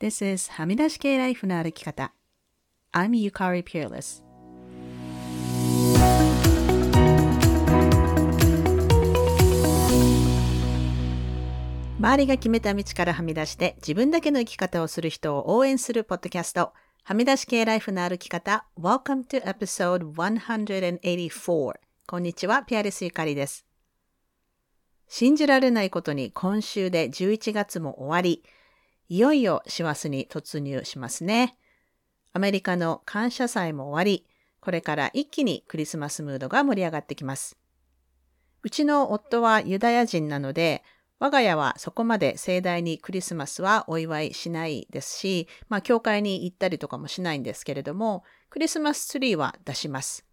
This is はみ出し系ライフの歩き方。I'm Yukari Peerless. 周りが決めた道からはみ出して自分だけの生き方をする人を応援するポッドキャスト。はみ出し系ライフの歩き方。Welcome to episode 184. こんにちは、ピアレスゆかりです。信じられないことに今週で11月も終わり、いよいよ師走に突入しますね。アメリカの感謝祭も終わり、これから一気にクリスマスムードが盛り上がってきます。うちの夫はユダヤ人なので、我が家はそこまで盛大にクリスマスはお祝いしないですし、まあ教会に行ったりとかもしないんですけれども、クリスマスツリーは出します。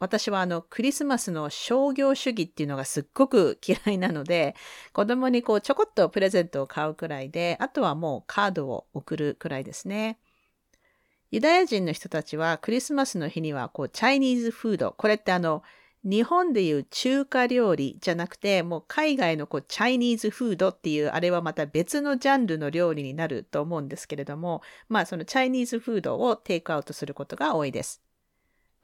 私はあのクリスマスの商業主義っていうのがすっごく嫌いなので、子供にこうちょこっとプレゼントを買うくらいで、あとはもうカードを送るくらいですね。ユダヤ人の人たちはクリスマスの日にはこうチャイニーズフード、これってあの日本でいう中華料理じゃなくて、もう海外のこうチャイニーズフードっていうあれはまた別のジャンルの料理になると思うんですけれども、まあそのチャイニーズフードをテイクアウトすることが多いです。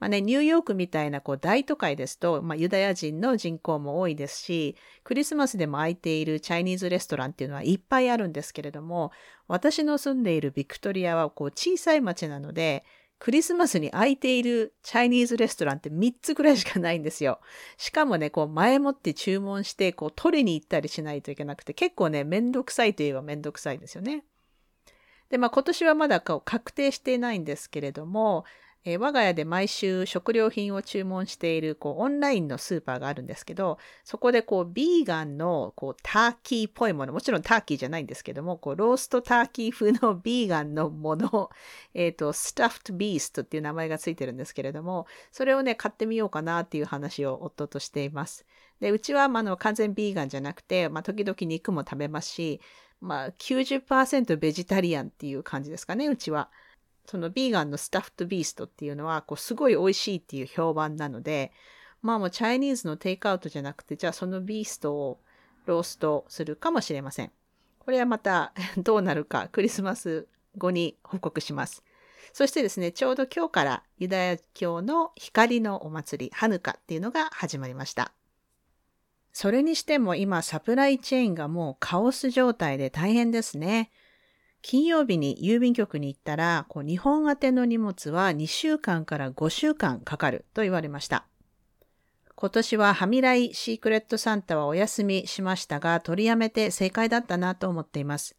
まあね、ニューヨークみたいなこう大都会ですと、まあ、ユダヤ人の人口も多いですし、クリスマスでも空いているチャイニーズレストランっていうのはいっぱいあるんですけれども、私の住んでいるビクトリアはこう小さい町なので、クリスマスに空いているチャイニーズレストランって3つくらいしかないんですよ。しかもね、こう前もって注文して、こう取りに行ったりしないといけなくて、結構ね、めんどくさいといえばめんどくさいですよね。で、まあ今年はまだ確定していないんですけれども、えー、我が家で毎週食料品を注文しているこうオンラインのスーパーがあるんですけど、そこでこうビーガンのこうターキーっぽいもの、もちろんターキーじゃないんですけども、こうローストターキー風の ビーガンのもの、え、ー、と、スタッフトビーストっていう名前がついてるんですけれども、それをね、買ってみようかなっていう話を夫としています。で、うちは、まあ、の完全ビーガンじゃなくて、まあ、時々肉も食べますし、まあ90%ベジタリアンっていう感じですかね、うちは。そのビーガンのスタッフトビーストっていうのは、こう、すごい美味しいっていう評判なので、まあもうチャイニーズのテイクアウトじゃなくて、じゃあそのビーストをローストするかもしれません。これはまた どうなるかクリスマス後に報告します。そしてですね、ちょうど今日からユダヤ教の光のお祭り、ハヌカっていうのが始まりました。それにしても今サプライチェーンがもうカオス状態で大変ですね。金曜日に郵便局に行ったら、こう日本宛ての荷物は2週間から5週間かかると言われました。今年はハミライシークレットサンタはお休みしましたが、取りやめて正解だったなと思っています。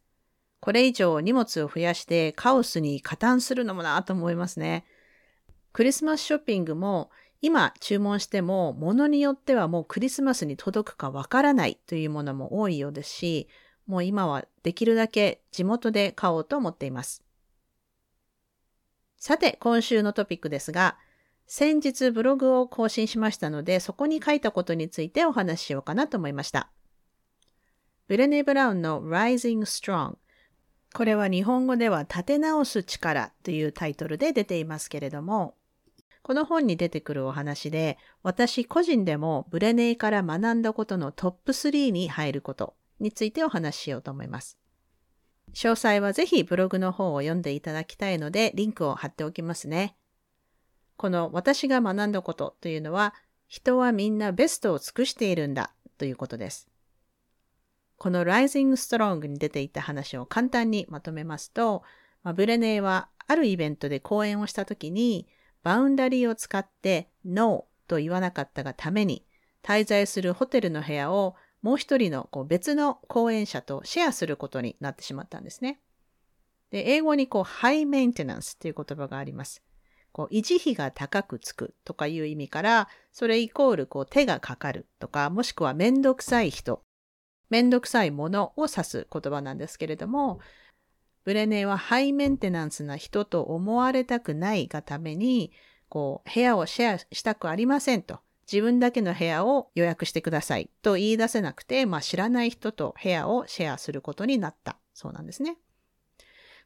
これ以上荷物を増やしてカオスに加担するのもなと思いますね。クリスマスショッピングも今注文しても物によってはもうクリスマスに届くかわからないというものも多いようですし、もう今はできるだけ地元で買おうと思っています。さて、今週のトピックですが、先日ブログを更新しましたので、そこに書いたことについてお話ししようかなと思いました。ブレネ・ブラウンの Rising Strong これは日本語では立て直す力というタイトルで出ていますけれども、この本に出てくるお話で、私個人でもブレネーから学んだことのトップ3に入ることについてお話ししようと思います。詳細はぜひブログの方を読んでいただきたいので、リンクを貼っておきますね。この私が学んだことというのは、人はみんなベストを尽くしているんだということです。この Rising Strong に出ていた話を簡単にまとめますと、まあ、ブレネーはあるイベントで講演をしたときに、バウンダリーを使って No と言わなかったがために、滞在するホテルの部屋をもう一人のこう別の講演者とシェアすることになってしまったんですね。で、英語にこう、ハイメンテナンスという言葉があります。こう、維持費が高くつくとかいう意味から、それイコールこう、手がかかるとか、もしくはめんどくさい人、めんどくさいものを指す言葉なんですけれども、ブレネーはハイメンテナンスな人と思われたくないがために、こう、部屋をシェアしたくありませんと。自分だけの部屋を予約してくださいと言い出せなくて、まあ、知らない人と部屋をシェアすることになったそうなんですね。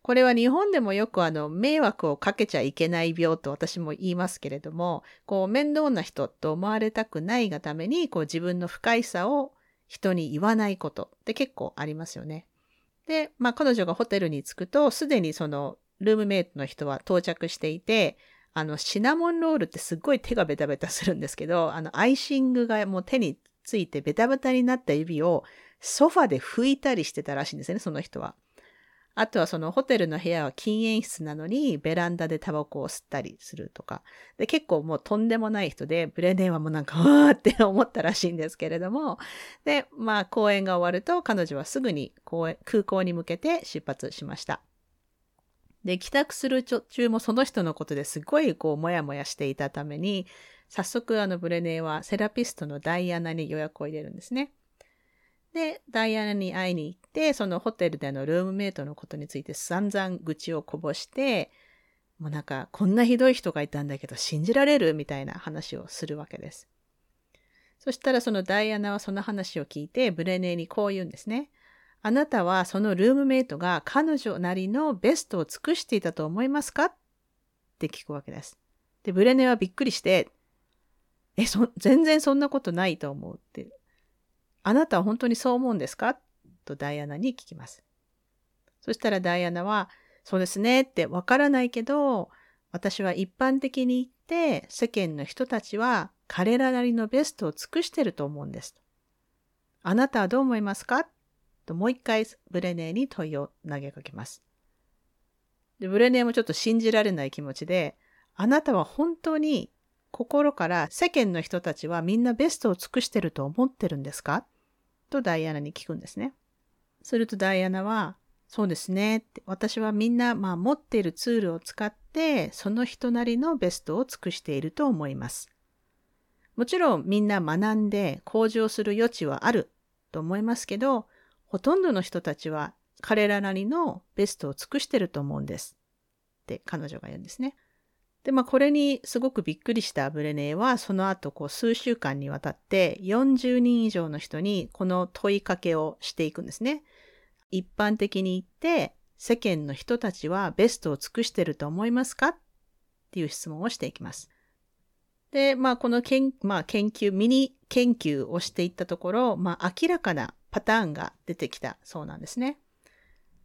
これは日本でもよくあの迷惑をかけちゃいけない病と私も言いますけれども、こう面倒な人と思われたくないがために、こう自分の不快さを人に言わないことって結構ありますよね。で、まあ彼女がホテルに着くと、すでにそのルームメイトの人は到着していて、あの、シナモンロールってすっごい手がベタベタするんですけど、あの、アイシングがもう手についてベタベタになった指をソファで拭いたりしてたらしいんですね、その人は。あとはそのホテルの部屋は禁煙室なのにベランダでタバコを吸ったりするとか。で、結構もうとんでもない人で、ブレネンはもうなんか、わーって思ったらしいんですけれども。で、まあ公演が終わると彼女はすぐに公空港に向けて出発しました。で、帰宅する途中もその人のことですごいこう、もやもやしていたために、早速あのブレネーはセラピストのダイアナに予約を入れるんですね。で、ダイアナに会いに行って、そのホテルでのルームメイトのことについて散々愚痴をこぼして、もうなんか、こんなひどい人がいたんだけど信じられるみたいな話をするわけです。そしたらそのダイアナはその話を聞いて、ブレネーにこう言うんですね。あなたはそのルームメイトが彼女なりのベストを尽くしていたと思いますか？って聞くわけです。で、ブレネはびっくりして、え、そ、全然そんなことないと思うってあなたは本当にそう思うんですか？とダイアナに聞きます。そしたらダイアナは、そうですねってわからないけど、私は一般的に言って世間の人たちは彼らなりのベストを尽くしてると思うんです。あなたはどう思いますか？ともう一回ブレネーに問いを投げかけます。でブレネーもちょっと信じられない気持ちで、あなたは本当に心から世間の人たちはみんなベストを尽くしてると思ってるんですか？とダイアナに聞くんですね。するとダイアナは、そうですねって、私はみんな、まあ、持っているツールを使って、その人なりのベストを尽くしていると思います。もちろんみんな学んで向上する余地はあると思いますけど、ほとんどの人たちは彼らなりのベストを尽くしてると思うんです。って彼女が言うんですね。で、まあこれにすごくびっくりしたブレネーは、その後こう数週間にわたって40人以上の人にこの問いかけをしていくんですね。一般的に言って、世間の人たちはベストを尽くしてると思いますかっていう質問をしていきます。で、まあこの研,、まあ、研究、ミニ研究をしていったところ、まあ明らかなパターンが出てきたそうなんですね。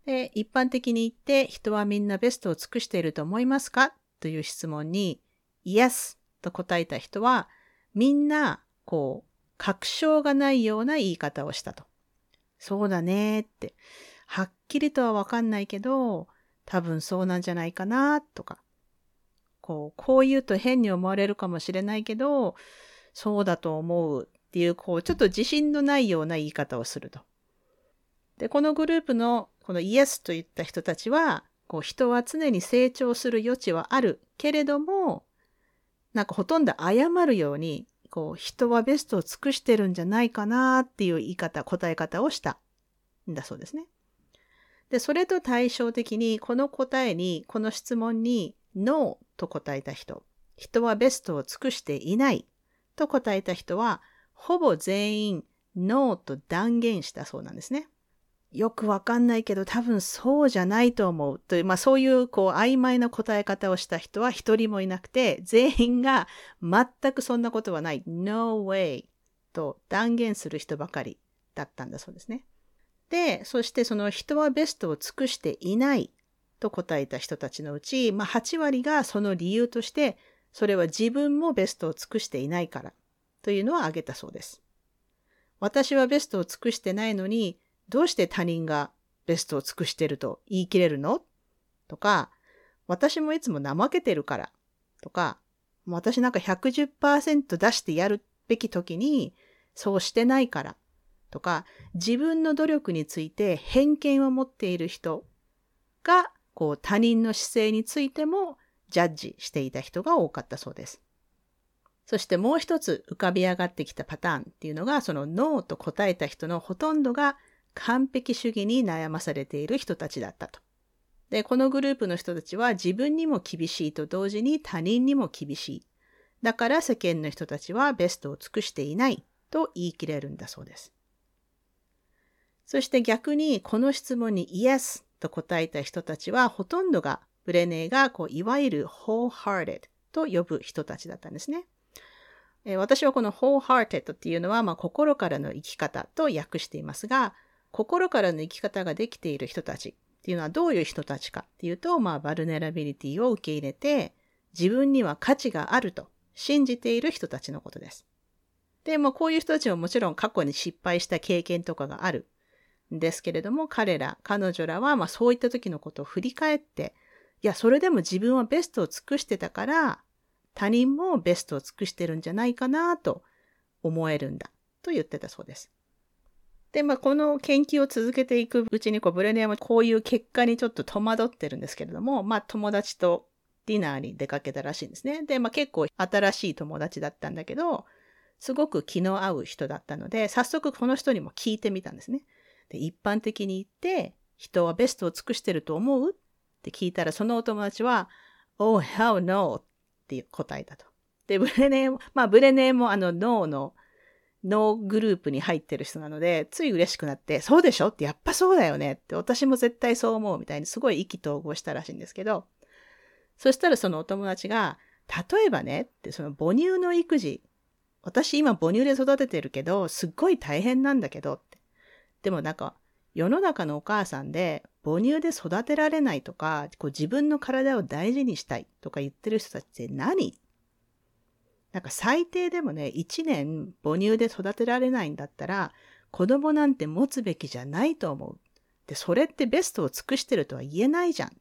で、一般的に言って人はみんなベストを尽くしていると思いますか？という質問に、Yes と答えた人は、みんな、こう、確証がないような言い方をしたと。そうだねって。はっきりとはわかんないけど、多分そうなんじゃないかな、とか。こう、こう言うと変に思われるかもしれないけど、そうだと思うっていう、こう、ちょっと自信のないような言い方をすると。で、このグループの、このイエスといった人たちは、こう人は常に成長する余地はあるけれども、なんかほとんど謝るように、こう人はベストを尽くしてるんじゃないかなっていう言い方、答え方をしたんだそうですね。で、それと対照的に、この答えに、この質問に、ノーと答えた人、人はベストを尽くしていないと答えた人は、ほぼ全員、ノーと断言したそうなんですね。よくわかんないけど多分そうじゃないと思うという、まあそういうこう曖昧な答え方をした人は一人もいなくて、全員が全くそんなことはない、no way と断言する人ばかりだったんだそうですね。で、そしてその人はベストを尽くしていないと答えた人たちのうち、まあ8割がその理由として、それは自分もベストを尽くしていないからというのを挙げたそうです。私はベストを尽くしてないのに、どうして他人がベストを尽くしてると言い切れるの？とか、私もいつも怠けてるから？とか、私なんか110%出してやるべき時にそうしてないから？とか、自分の努力について偏見を持っている人が、こう他人の姿勢についてもジャッジしていた人が多かったそうです。そしてもう一つ浮かび上がってきたパターンっていうのが、そのノーと答えた人のほとんどが完璧主義に悩まされている人たちだったと。で、このグループの人たちは自分にも厳しいと同時に他人にも厳しい。だから世間の人たちはベストを尽くしていないと言い切れるんだそうです。そして逆にこの質問にイエスと答えた人たちはほとんどがブレネーがこういわゆる wholehearted と呼ぶ人たちだったんですね。え私はこの wholehearted っていうのは、まあ、心からの生き方と訳していますが、心からの生き方ができている人たちっていうのはどういう人たちかっていうと、まあ、バルネラビリティを受け入れて、自分には価値があると信じている人たちのことです。で、まあ、こういう人たちはもちろん過去に失敗した経験とかがあるんですけれども、彼ら、彼女らは、まあ、そういった時のことを振り返って、いや、それでも自分はベストを尽くしてたから、他人もベストを尽くしてるんじゃないかなと思えるんだと言ってたそうです。で、まあ、この研究を続けていくうちに、こう、ブレネアもこういう結果にちょっと戸惑ってるんですけれども、まあ、友達とディナーに出かけたらしいんですね。で、まあ、結構新しい友達だったんだけど、すごく気の合う人だったので、早速この人にも聞いてみたんですね。で、一般的に言って、人はベストを尽くしてると思う？って聞いたら、そのお友達は、Oh, hell no! って答えたと。で、ブレネーも、まあ、ブレネーもあの、ノーのノーグループに入ってる人なので、つい嬉しくなって、そうでしょ？ってやっぱそうだよねって、私も絶対そう思うみたいにすごい意気投合したらしいんですけど、そしたらそのお友達が、例えばねってその母乳の育児、私今母乳で育ててるけど、すっごい大変なんだけどって。でもなんか、世の中のお母さんで母乳で育てられないとか、こう自分の体を大事にしたいとか言ってる人たちって何？なんか最低でもね、一年母乳で育てられないんだったら、子供なんて持つべきじゃないと思う。で、それってベストを尽くしてるとは言えないじゃん。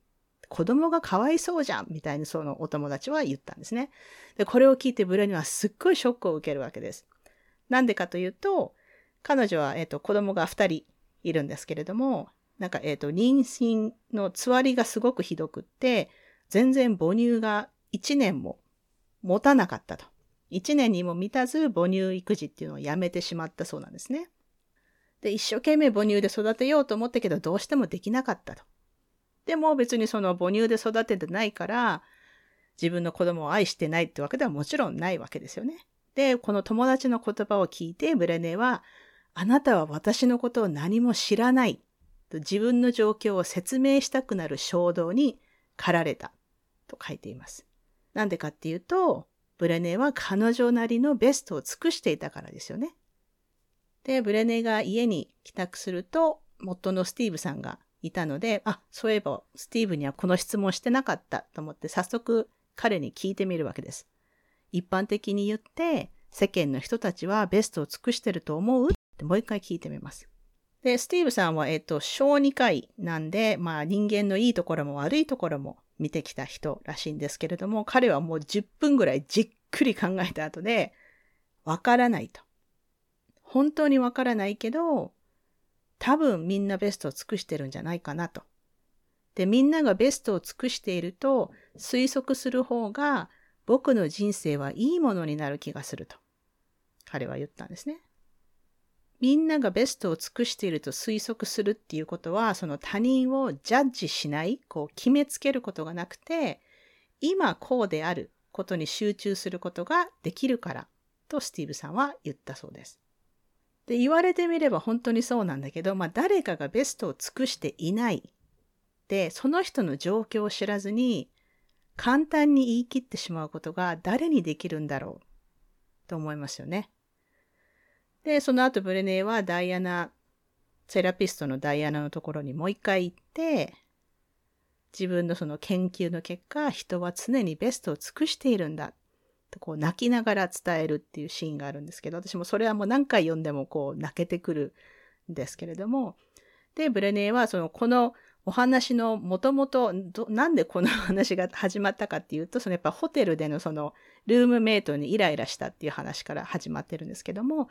子供がかわいそうじゃんみたいにそのお友達は言ったんですね。で、これを聞いてブレにはすっごいショックを受けるわけです。なんでかというと、彼女は、えっ、ー、と、子供が二人いるんですけれども、なんか、えっ、ー、と、妊娠のつわりがすごくひどくって、全然母乳が一年も持たなかったと。1年にも満たず母乳育児っていうのをやめてしまったそうなんですね。で、一生懸命母乳で育てようと思ったけどどうしてもできなかったと。でも別にその母乳で育ててないから自分の子供を愛してないってわけではもちろんないわけですよね。で、この友達の言葉を聞いてブレネはあなたは私のことを何も知らない自分の状況を説明したくなる衝動に駆られたと書いています。なんでかっていうと、ブレネは彼女なりのベストを尽くしていたからですよね。で、ブレネが家に帰宅すると、夫のスティーブさんがいたので、あ、そういえばスティーブにはこの質問してなかったと思って早速彼に聞いてみるわけです。一般的に言って、世間の人たちはベストを尽くしてると思う？ってもう一回聞いてみます。で、スティーブさんは、えっ、と、小児科医なんで、まあ人間のいいところも悪いところも見てきた人らしいんですけれども、彼はもう10分ぐらいじっくり考えた後で、わからないと。本当にわからないけど、多分みんなベストを尽くしてるんじゃないかなと。で、みんながベストを尽くしていると推測する方が僕の人生はいいものになる気がすると。彼は言ったんですね。みんながベストを尽くしていると推測するっていうことは、その他人をジャッジしない、こう決めつけることがなくて、今こうであることに集中することができるからとスティーブさんは言ったそうです。で、言われてみれば本当にそうなんだけど、まあ誰かがベストを尽くしていない。で、その人の状況を知らずに簡単に言い切ってしまうことが誰にできるんだろうと思いますよね。で、その後ブレネーはダイアナ、セラピストのダイアナのところにもう一回行って、自分のその研究の結果、人は常にベストを尽くしているんだ。とこう泣きながら伝えるっていうシーンがあるんですけど、私もそれはもう何回読んでもこう泣けてくるんですけれども、で、ブレネーはそのこのお話のもともと、なんでこの話が始まったかっていうと、そのやっぱホテルでのそのルームメイトにイライラしたっていう話から始まってるんですけども、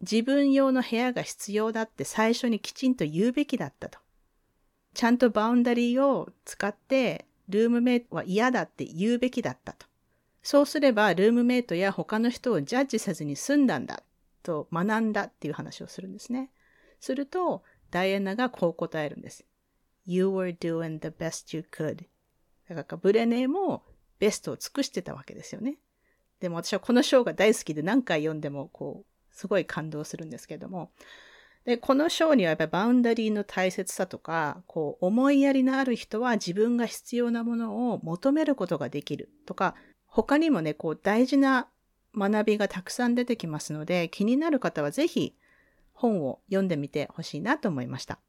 自分用の部屋が必要だって最初にきちんと言うべきだったと。ちゃんとバウンダリーを使ってルームメイトは嫌だって言うべきだったと。そうすればルームメイトや他の人をジャッジせずに済んだんだと学んだっていう話をするんですね。するとダイアナがこう答えるんです。You were doing the best you could. だからブレネーもベストを尽くしてたわけですよね。でも私はこの章が大好きで何回読んでもこうすごい感動するんですけども。で、この章にはやっぱりバウンダリーの大切さとか、こう、思いやりのある人は自分が必要なものを求めることができるとか、他にもね、こう、大事な学びがたくさん出てきますので、気になる方はぜひ本を読んでみてほしいなと思いました。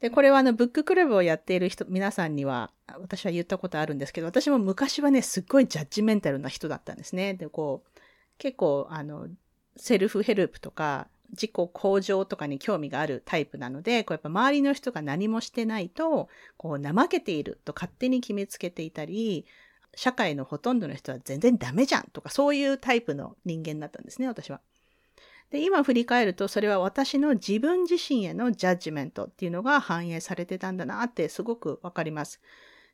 で、これはあの、ブッククラブをやっている人、皆さんには、私は言ったことあるんですけど、私も昔はね、すっごいジャッジメンタルな人だったんですね。で、こう、結構、あの、セルフヘルプとか、自己向上とかに興味があるタイプなので、こうやっぱ周りの人が何もしてないと、こう怠けていると勝手に決めつけていたり、社会のほとんどの人は全然ダメじゃんとか、そういうタイプの人間だったんですね、私は。で、今振り返ると、それは私の自分自身へのジャッジメントっていうのが反映されてたんだなってすごくわかります。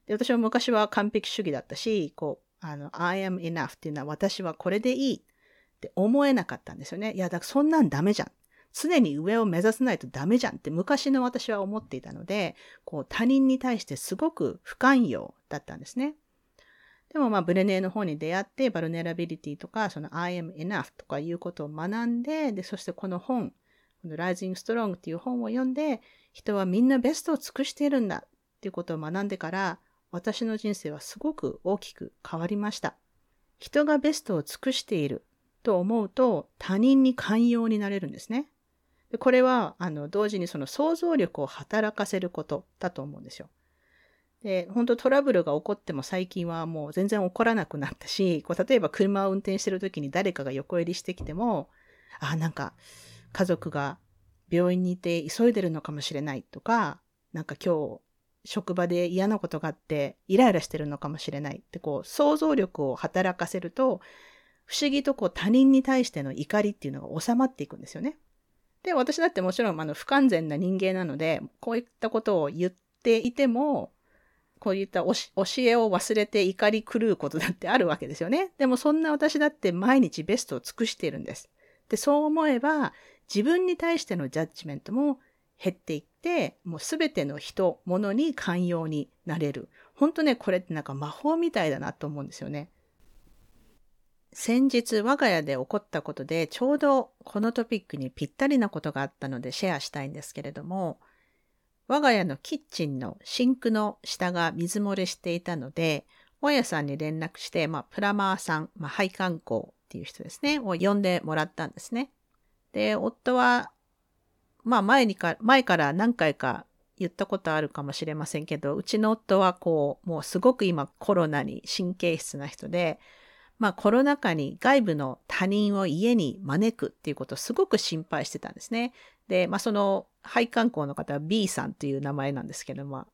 で、私は昔は完璧主義だったし、こう、あの、I am enough っていうのは私はこれでいいって思えなかったんですよね。いや、だからそんなんダメじゃん。常に上を目指さないとダメじゃんって昔の私は思っていたので、こう他人に対してすごく不寛容だったんですね。でもまあブレネーの方に出会ってバルネラビリティとかその I am enough とかいうことを学んで、で、そしてこの本、この Rising Strong っていう本を読んで、人はみんなベストを尽くしているんだっていうことを学んでから、私の人生はすごく大きく変わりました。人がベストを尽くしていると思うと他人に寛容になれるんですね。これはあの同時にその想像力を働かせることだと思うんですよ。で、本当トラブルが起こっても最近はもう全然起こらなくなったし、こう例えば車を運転してる時に誰かが横入りしてきても、あ、なんか家族が病院にいて急いでるのかもしれないとか、なんか今日職場で嫌なことがあってイライラしてるのかもしれないってこう想像力を働かせると、不思議とこう他人に対しての怒りっていうのが収まっていくんですよね。で、私だってもちろんあの不完全な人間なので、こういったことを言っていても、こういった教えを忘れて怒り狂うことだってあるわけですよね。でもそんな私だって毎日ベストを尽くしているんです。で、そう思えば自分に対してのジャッジメントも減っていって、もうすべての人、物に寛容になれる。本当ね、これってなんか魔法みたいだなと思うんですよね。先日我が家で起こったことでちょうどこのトピックにぴったりなことがあったのでシェアしたいんですけれども、我が家のキッチンのシンクの下が水漏れしていたので、大家さんに連絡して、まあ、プラマーさん、まあ、配管工っていう人ですね、を呼んでもらったんですね。で、夫は、まあ、前にか、前から何回か言ったことあるかもしれませんけど、うちの夫はこう、もうすごく今コロナに神経質な人で、まあコロナ禍に外部の他人を家に招くっていうことをすごく心配してたんですね。で、まあその配管工の方は B さんという名前なんですけども、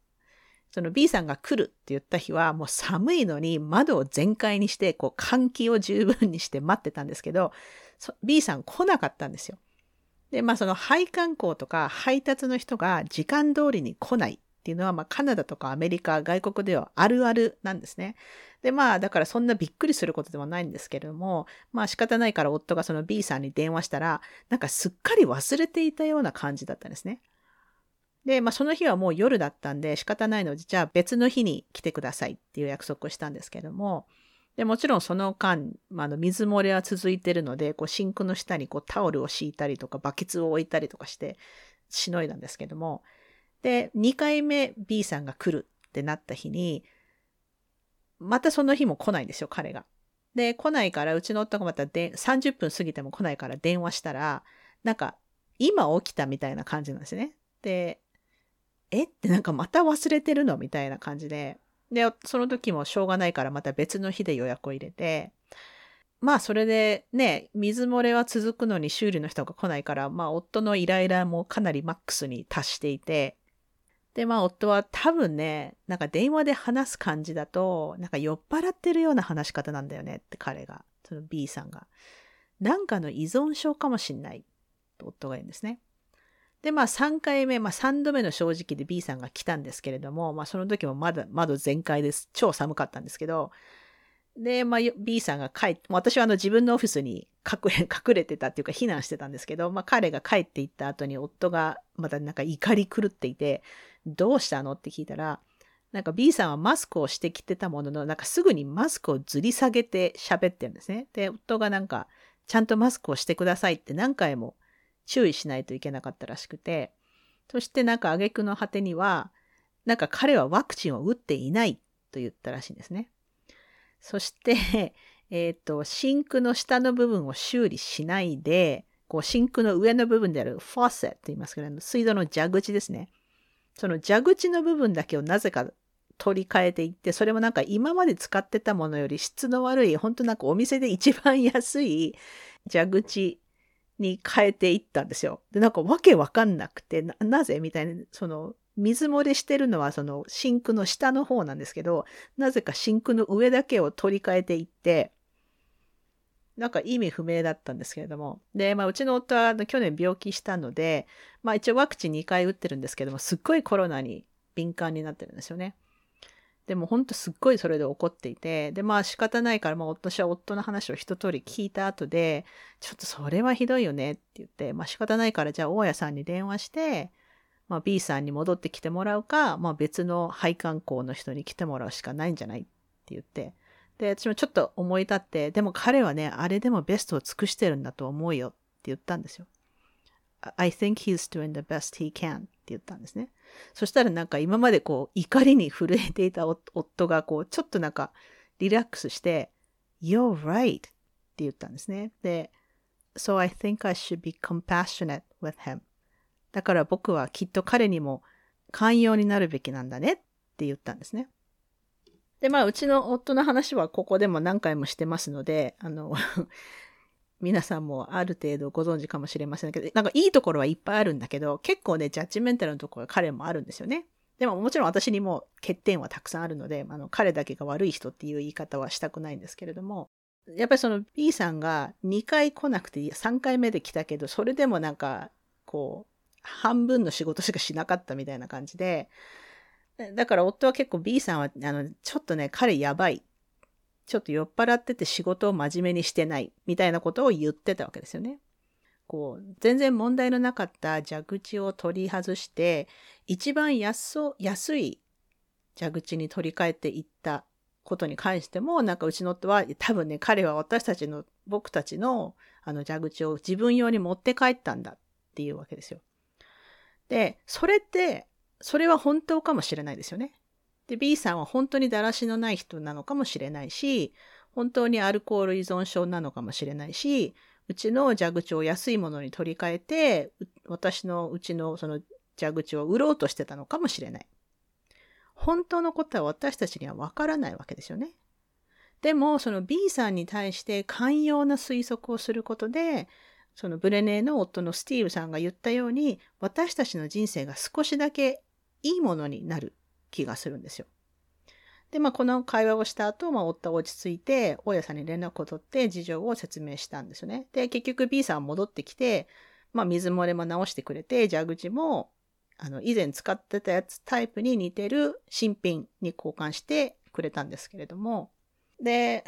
その B さんが来るって言った日はもう寒いのに窓を全開にしてこう換気を十分にして待ってたんですけど、B さん来なかったんですよ。で、まあその配管工とか配達の人が時間通りに来ないっていうのは、まあカナダとかアメリカ、外国ではあるあるなんですね。で、まあ、だからそんなびっくりすることではないんですけれども、まあ仕方ないから夫がその B さんに電話したら、なんかすっかり忘れていたような感じだったんですね。で、まあその日はもう夜だったんで仕方ないので、じゃあ別の日に来てくださいっていう約束をしたんですけれども、で、もちろんその間、まあ、の水漏れは続いてるので、こうシンクの下にこうタオルを敷いたりとか、バケツを置いたりとかしてしのいだんですけども、で、2回目 B さんが来るってなった日に、またその日も来ないんですよ、彼が。で、来ないから、うちの夫がまたで30分過ぎても来ないから電話したら、なんか、今起きたみたいな感じなんですね。で、えってなんかまた忘れてるの？みたいな感じで。で、その時もしょうがないからまた別の日で予約を入れて、まあそれでね、水漏れは続くのに修理の人が来ないから、まあ夫のイライラもかなりマックスに達していて、で、まあ夫は多分ね、なんか電話で話す感じだと、なんか酔っ払ってるような話し方なんだよねって彼が、その B さんが。なんかの依存症かもしんないと夫が言うんですね。で、まあ3回目、まあ3度目の正直で B さんが来たんですけれども、まあその時もまだ窓全開です。超寒かったんですけど、で、まあ B さんが帰って、私はあの自分のオフィスに 隠れ、隠れてたっていうか避難してたんですけど、まあ彼が帰っていった後に夫がまたなんか怒り狂っていて、どうしたの？って聞いたら、なんか B さんはマスクをしてきてたものの、なんかすぐにマスクをずり下げて喋ってるんですね。で、夫がなんか、ちゃんとマスクをしてくださいって何回も注意しないといけなかったらしくて、そしてなんか挙句の果てには、なんか彼はワクチンを打っていないと言ったらしいんですね。そして、えっ、ー、と、シンクの下の部分を修理しないで、こうシンクの上の部分である faucet と言いますけど、水道の蛇口ですね。その蛇口の部分だけをなぜか取り替えていって、それもなんか今まで使ってたものより質の悪い、本当なんかお店で一番安い蛇口に変えていったんですよ。で、なんかわけわかんなくて、な、なぜみたいな、その、水漏れしてるのはそのシンクの下の方なんですけど、なぜかシンクの上だけを取り替えていって、なんか意味不明だったんですけれども。で、まあ、うちの夫は去年病気したので、まあ一応ワクチン2回打ってるんですけども、すっごいコロナに敏感になってるんですよね。でも本当すっごいそれで怒っていて、で、まあ仕方ないから、まあ私は夫の話を一通り聞いた後で、ちょっとそれはひどいよねって言って、まあ仕方ないからじゃあ大家さんに電話して、まあ B さんに戻ってきてもらうか、まあ別の配管工の人に来てもらうしかないんじゃないって言って、で、私もちょっと思い立って、でも彼はね、あれでもベストを尽くしてるんだと思うよって言ったんですよ。I think he's doing the best he can って言ったんですね。そしたらなんか今までこう怒りに震えていた夫がこうちょっとなんかリラックスして You're right って言ったんですね。で、So I think I should be compassionate with him. だから僕はきっと彼にも寛容になるべきなんだねって言ったんですね。で、まあ、うちの夫の話はここでも何回もしてますので、あの 皆さんもある程度ご存知かもしれませんけど、なんかいいところはいっぱいあるんだけど、結構ね、ジャッジメンタルのところは彼もあるんですよね。でももちろん私にも欠点はたくさんあるので、あの彼だけが悪い人っていう言い方はしたくないんですけれども、やっぱりその B さんが2回来なくて3回目で来たけど、それでもなんか、こう、半分の仕事しかしなかったみたいな感じで、だから夫は結構 B さんは、あの、ちょっとね、彼やばいちょっと酔っ払ってて仕事を真面目にしてないみたいなことを言ってたわけですよね。こう、全然問題のなかった蛇口を取り外して、一番安安い蛇口に取り替えていったことに関しても、なんかうちの夫は、多分ね、彼は私たちの、僕たちのあの蛇口を自分用に持って帰ったんだっていうわけですよ。で、それって、それは本当かもしれないですよね。で、B さんは本当にだらしのない人なのかもしれないし、本当にアルコール依存症なのかもしれないし、うちの蛇口を安いものに取り替えて、私のうちのその蛇口を売ろうとしてたのかもしれない。本当のことは私たちにはわからないわけですよね。でも、その B さんに対して寛容な推測をすることで、そのブレネーの夫のスティーブさんが言ったように、私たちの人生が少しだけいいものになる気がするんですよ。で、まあ、この会話をした後、まあ、夫は落ち着いて、大家さんに連絡を取って事情を説明したんですよね。で、結局 B さんは戻ってきて、まあ、水漏れも直してくれて、蛇口も、あの、以前使ってたやつタイプに似てる新品に交換してくれたんですけれども、で、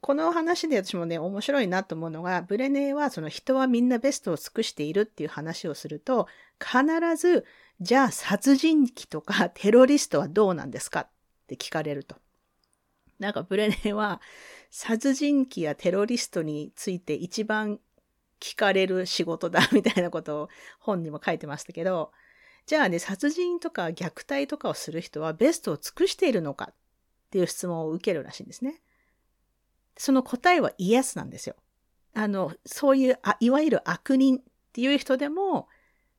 この話で私もね、面白いなと思うのが、ブレネーはその人はみんなベストを尽くしているっていう話をすると、必ずじゃあ殺人鬼とか テロリストはどうなんですかって聞かれると。なんかブレネは殺人鬼やテロリストについて一番聞かれる仕事だみたいなことを本にも書いてましたけど、じゃあね、殺人とか虐待とかをする人はベストを尽くしているのかっていう質問を受けるらしいんですね。その答えはイエスなんですよ。あの、そういう、あいわゆる悪人っていう人でも、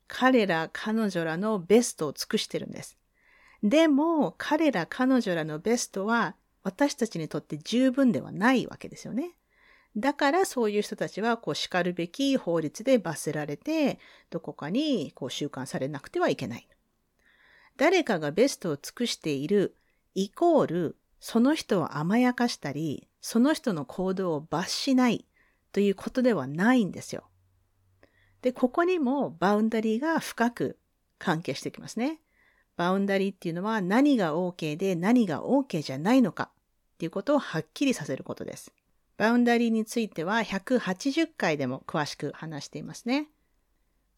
彼ら彼女らのベストを尽くしてるんです。でも、彼ら彼女らのベストは私たちにとって十分ではないわけですよね。だからそういう人たちはこう叱るべき法律で罰せられて、どこかにこう収監されなくてはいけない。誰かがベストを尽くしているイコール、その人を甘やかしたり、その人の行動を罰しないということではないんですよ。で、ここにもバウンダリーが深く関係してきますね。バウンダリーっていうのは何が OK で何が OK じゃないのかっていうことをはっきりさせることです。バウンダリーについては180回でも詳しく話していますね。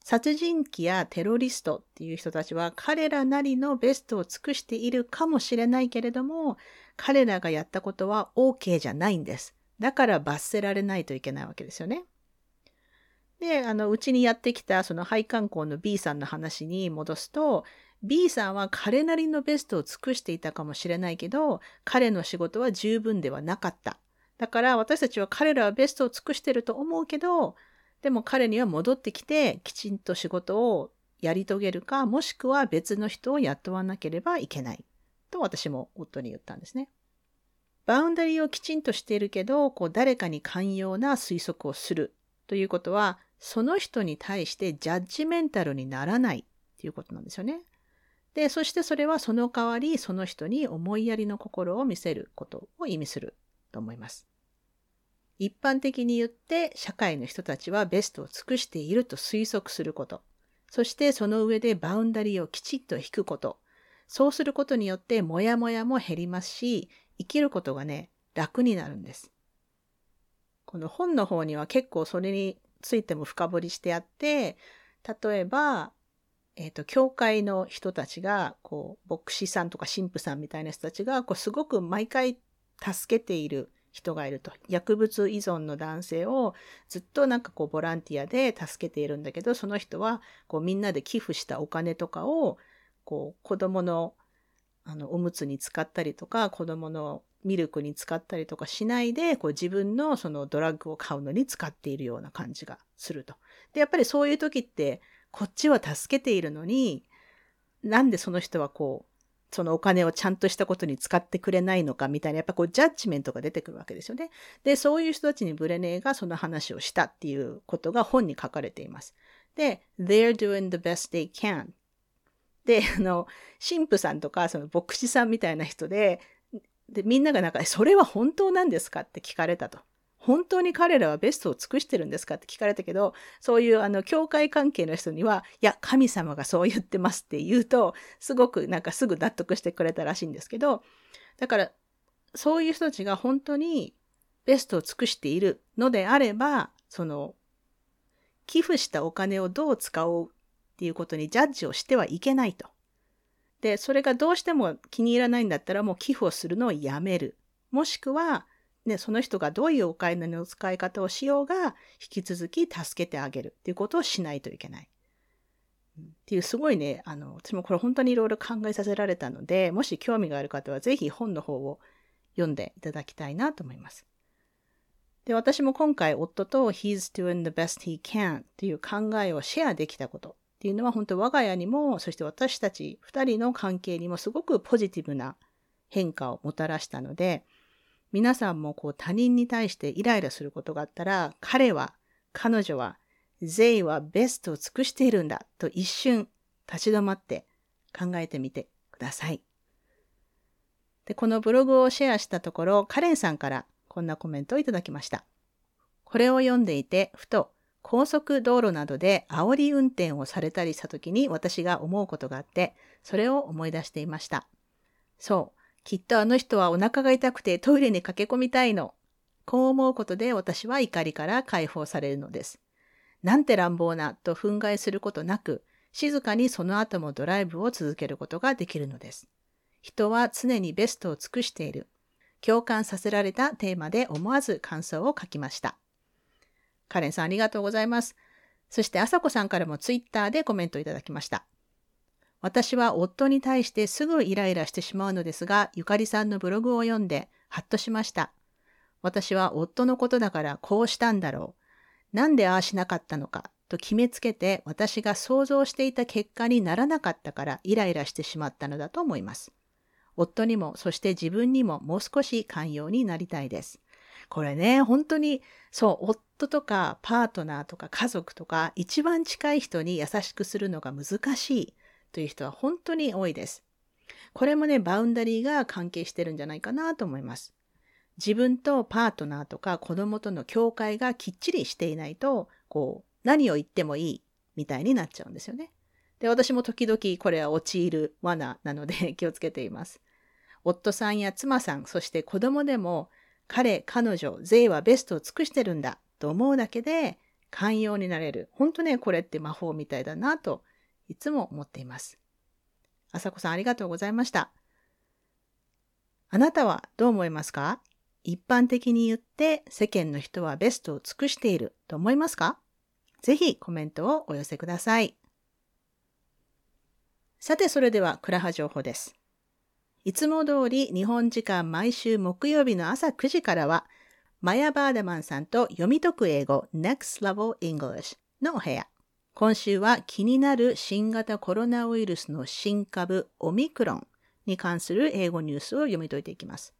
殺人鬼やテロリストっていう人たちは彼らなりのベストを尽くしているかもしれないけれども、彼らがやったことは OK じゃないんです。だから罰せられないといけないわけですよね。で、あの、うちにやってきたその配管工の B さんの話に戻すと、B さんは彼なりのベストを尽くしていたかもしれないけど、彼の仕事は十分ではなかった。だから私たちは彼らはベストを尽くしてると思うけど、でも彼には戻ってきてきちんと仕事をやり遂げるか、もしくは別の人を雇わなければいけない。と私も夫に言ったんですね。バウンダリーをきちんとしているけど、こう誰かに寛容な推測をするということは、その人に対してジャッジメンタルにならないっていうことなんですよね。で、そしてそれはその代わりその人に思いやりの心を見せることを意味すると思います。一般的に言って社会の人たちはベストを尽くしていると推測すること。そしてその上でバウンダリーをきちっと引くこと。そうすることによってモヤモヤも減りますし、生きることがね、楽になるんです。この本の方には結構それについても深掘りしてあって、例えば、えっ、ー、と、教会の人たちが、こう、牧師さんとか神父さんみたいな人たちが、こう、すごく毎回助けている人がいると。薬物依存の男性をずっとなんかこうボランティアで助けているんだけど、その人はこうみんなで寄付したお金とかをこう子供のあのおむつに使ったりとか、子供のミルクに使ったりとかしないで、こう自分のそのドラッグを買うのに使っているような感じがすると。で、やっぱりそういう時って、こっちは助けているのに、なんでその人はこう、そのお金をちゃんとしたことに使ってくれないのかみたいな、やっぱこうジャッジメントが出てくるわけですよね。で、そういう人たちにブレネーがその話をしたっていうことが本に書かれています。で、they're doing the best they can. で、あの、神父さんとか、その牧師さんみたいな人で、で、みんながなんか、それは本当なんですかって聞かれたと。本当に彼らはベストを尽くしてるんですかって聞かれたけど、そういうあの、教会関係の人には、いや、神様がそう言ってますって言うと、すごくなんかすぐ納得してくれたらしいんですけど、だから、そういう人たちが本当にベストを尽くしているのであれば、その、寄付したお金をどう使おうっていうことにジャッジをしてはいけないと。で、それがどうしても気に入らないんだったらもう寄付をするのをやめる。もしくは、ね、その人がどういうお金の使い方をしようが、引き続き助けてあげるっていうことをしないといけない。っていうすごいね、あの、私もこれ本当にいろいろ考えさせられたので、もし興味がある方はぜひ本の方を読んでいただきたいなと思います。で、私も今回夫と He's doing the best he can っていう考えをシェアできたことっていうのは本当我が家にも、そして私たち二人の関係にもすごくポジティブな変化をもたらしたので、皆さんもこう他人に対してイライラすることがあったら、彼は、彼女は、イはベストを尽くしているんだと一瞬立ち止まって考えてみてください。で、このブログをシェアしたところ、カレンさんからこんなコメントをいただきました。これを読んでいて、ふと高速道路などで煽り運転をされたりした時に私が思うことがあって、それを思い出していました。そう。きっとあの人はお腹が痛くてトイレに駆け込みたいの。こう思うことで私は怒りから解放されるのです。なんて乱暴なと憤慨することなく、静かにその後もドライブを続けることができるのです。人は常にベストを尽くしている。共感させられたテーマで思わず感想を書きました。カレンさんありがとうございます。そして、あさこさんからもツイッターでコメントいただきました。私は夫に対してすぐイライラしてしまうのですが、ゆかりさんのブログを読んで、ハッとしました。私は夫のことだからこうしたんだろう。なんでああしなかったのか、と決めつけて私が想像していた結果にならなかったからイライラしてしまったのだと思います。夫にも、そして自分にももう少し寛容になりたいです。これね、本当に、そう、夫とかパートナーとか家族とか、一番近い人に優しくするのが難しい。という人は本当に多いです。これもね、バウンダリーが関係してるんじゃないかなと思います。自分とパートナーとか子供との境界がきっちりしていないと、こう、何を言ってもいいみたいになっちゃうんですよね。で、私も時々これは陥る罠なので 気をつけています。夫さんや妻さん、そして子供でも、彼、彼女、税はベストを尽くしてるんだと思うだけで寛容になれる。本当ね、これって魔法みたいだなといつも思っています。あさこさんありがとうございました。あなたはどう思いますか？一般的に言って世間の人はベストを尽くしていると思いますか？ぜひコメントをお寄せください。さてそれでは倉葉情報です。いつも通り日本時間毎週木曜日の朝9時からはマヤ・バーダマンさんと読み解く英語 Next Level English のお部屋。今週は気になる新型コロナウイルスの新株オミクロンに関する英語ニュースを読み解いていきます。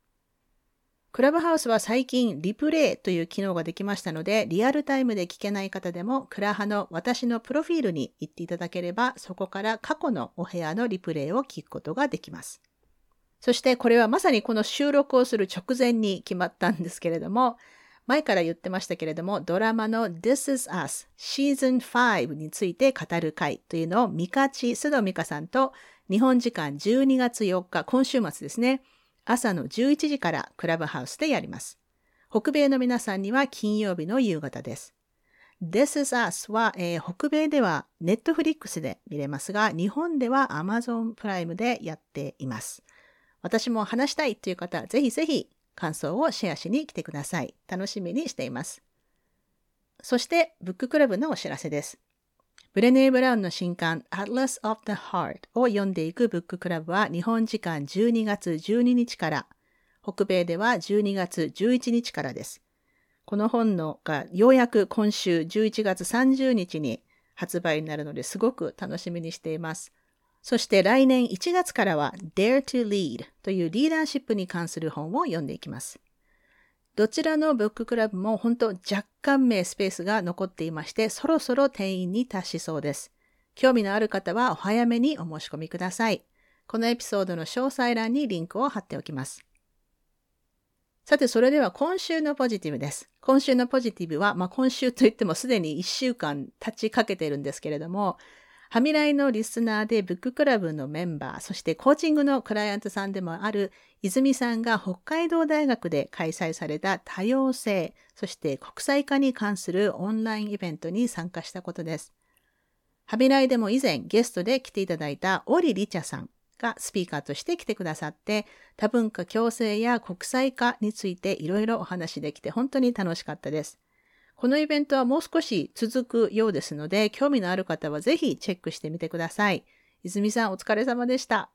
クラブハウスは最近リプレイという機能ができましたので、リアルタイムで聞けない方でも、クラハの私のプロフィールに行っていただければ、そこから過去のお部屋のリプレイを聞くことができます。そしてこれはまさにこの収録をする直前に決まったんですけれども、前から言ってましたけれども、ドラマの This is Us シーズン5について語る会というのをミカチ、須藤美香さんと日本時間12月4日、今週末ですね、朝の11時からクラブハウスでやります。北米の皆さんには金曜日の夕方です。This is Us は、えー、北米では Netflix で見れますが、日本では Amazon プライムでやっています。私も話したいという方は、ぜひぜひ感想をシェアしに来てください。楽しみにしています。そして、ブッククラブのお知らせです。ブレネー・ブラウンの新刊 Atlas of the Heart を読んでいくブッククラブは日本時間12月12日から、北米では12月11日からです。この本のがようやく今週11月30日に発売になるのですごく楽しみにしています。そして来年1月からは Dare to Lead というリーダーシップに関する本を読んでいきます。どちらのブッククラブも本当若干名スペースが残っていまして、そろそろ定員に達しそうです。興味のある方はお早めにお申し込みください。このエピソードの詳細欄にリンクを貼っておきます。さて、それでは今週のポジティブです。今週のポジティブは、まあ、今週といってもすでに1週間経ちかけているんですけれども、ハミライのリスナーでブッククラブのメンバー、そしてコーチングのクライアントさんでもある泉さんが北海道大学で開催された多様性、そして国際化に関するオンラインイベントに参加したことです。ハミライでも以前ゲストで来ていただいたオリリチャさんがスピーカーとして来てくださって、多文化共生や国際化についていろいろお話できて本当に楽しかったです。このイベントはもう少し続くようですので、興味のある方はぜひチェックしてみてください。泉さんお疲れ様でした。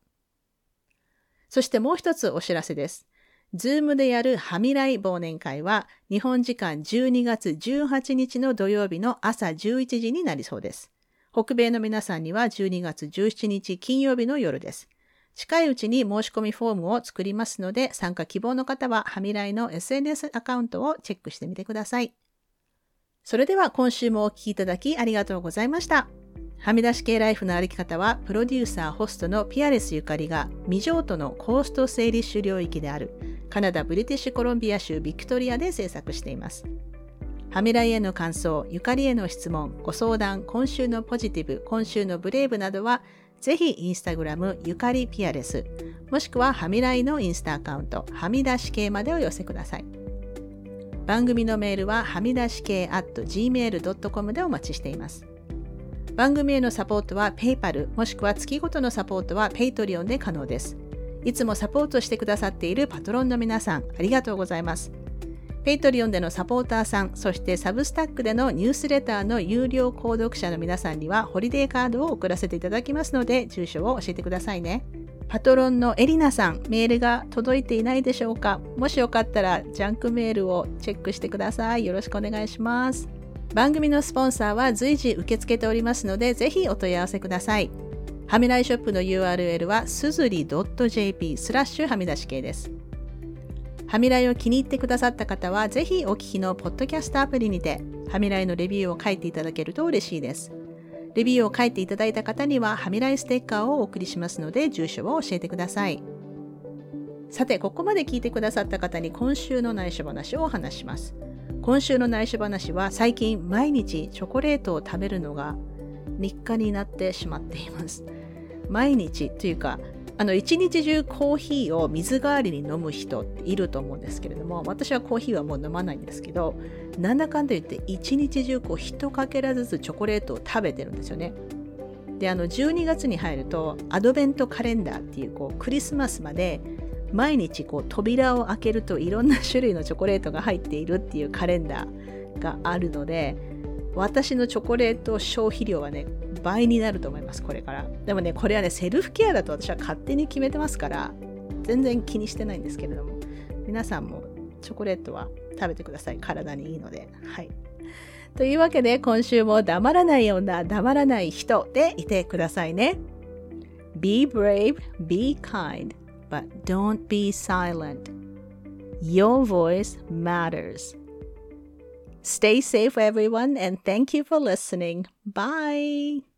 そしてもう一つお知らせです。 Zoom でやるハミライ忘年会は日本時間12月18日の土曜日の朝11時になりそうです。北米の皆さんには12月17日金曜日の夜です。近いうちに申し込みフォームを作りますので、参加希望の方はハミライの SNS アカウントをチェックしてみてください。それでは今週もお聴きいただきありがとうございました。はみ出し系ライフの歩き方は、プロデューサー、ホストのピアレスゆかりが、未譲渡のコースト整理主領域である、カナダ・ブリティッシュコロンビア州ビクトリアで制作しています。はみらいへの感想、ゆかりへの質問、ご相談、今週のポジティブ、今週のブレイブなどは、ぜひインスタグラムゆかりピアレス、もしくははみらいのインスタアカウント、はみ出し系までお寄せください。番組のメールははみ出し系 at gmail.com でお待ちしています。番組へのサポートは PayPal もしくは月ごとのサポートは Patreon で可能です。いつもサポートしてくださっているパトロンの皆さん、ありがとうございます。Patreon でのサポーターさん、そしてサブスタックでのニュースレターの有料購読者の皆さんにはホリデーカードを送らせていただきますので、住所を教えてくださいね。パトロンのエリナさん、メールが届いていないでしょうか？もしよかったら、ジャンクメールをチェックしてください。よろしくお願いします。番組のスポンサーは随時受け付けておりますので、ぜひお問い合わせください。はみらいショップの URL はすずり .jp スラッシュはみ出し系です。はみらいを気に入ってくださった方は、ぜひお聞きのポッドキャストアプリにて、はみらいのレビューを書いていただけると嬉しいです。レビューを書いていただいた方には、はみらいステッカーをお送りしますので、住所を教えてください。さて、ここまで聞いてくださった方に今週の内緒話をお話します。今週の内緒話は、最近毎日チョコレートを食べるのが日課になってしまっています。毎日というか、あの一日中コーヒーを水代わりに飲む人っていると思うんですけれども私はコーヒーはもう飲まないんですけどなんだかんだ言って一日中こう一かけらずつチョコレートを食べてるんですよね。であの12月に入るとアドベントカレンダーっていうこうクリスマスまで毎日こう扉を開けるといろんな種類のチョコレートが入っているっていうカレンダーがあるので私のチョコレート消費量はね倍になると思いますこれからでもねこれはねセルフケアだと私は勝手に決めてますから全然気にしてないんですけれども皆さんもチョコレートは食べてください。体にいいので。はい。というわけで、今週も黙らない女、黙らない人でいてくださいね。Be brave, be kind, but don't be silent. Your voice matters. Stay safe, everyone, and thank you for listening. Bye.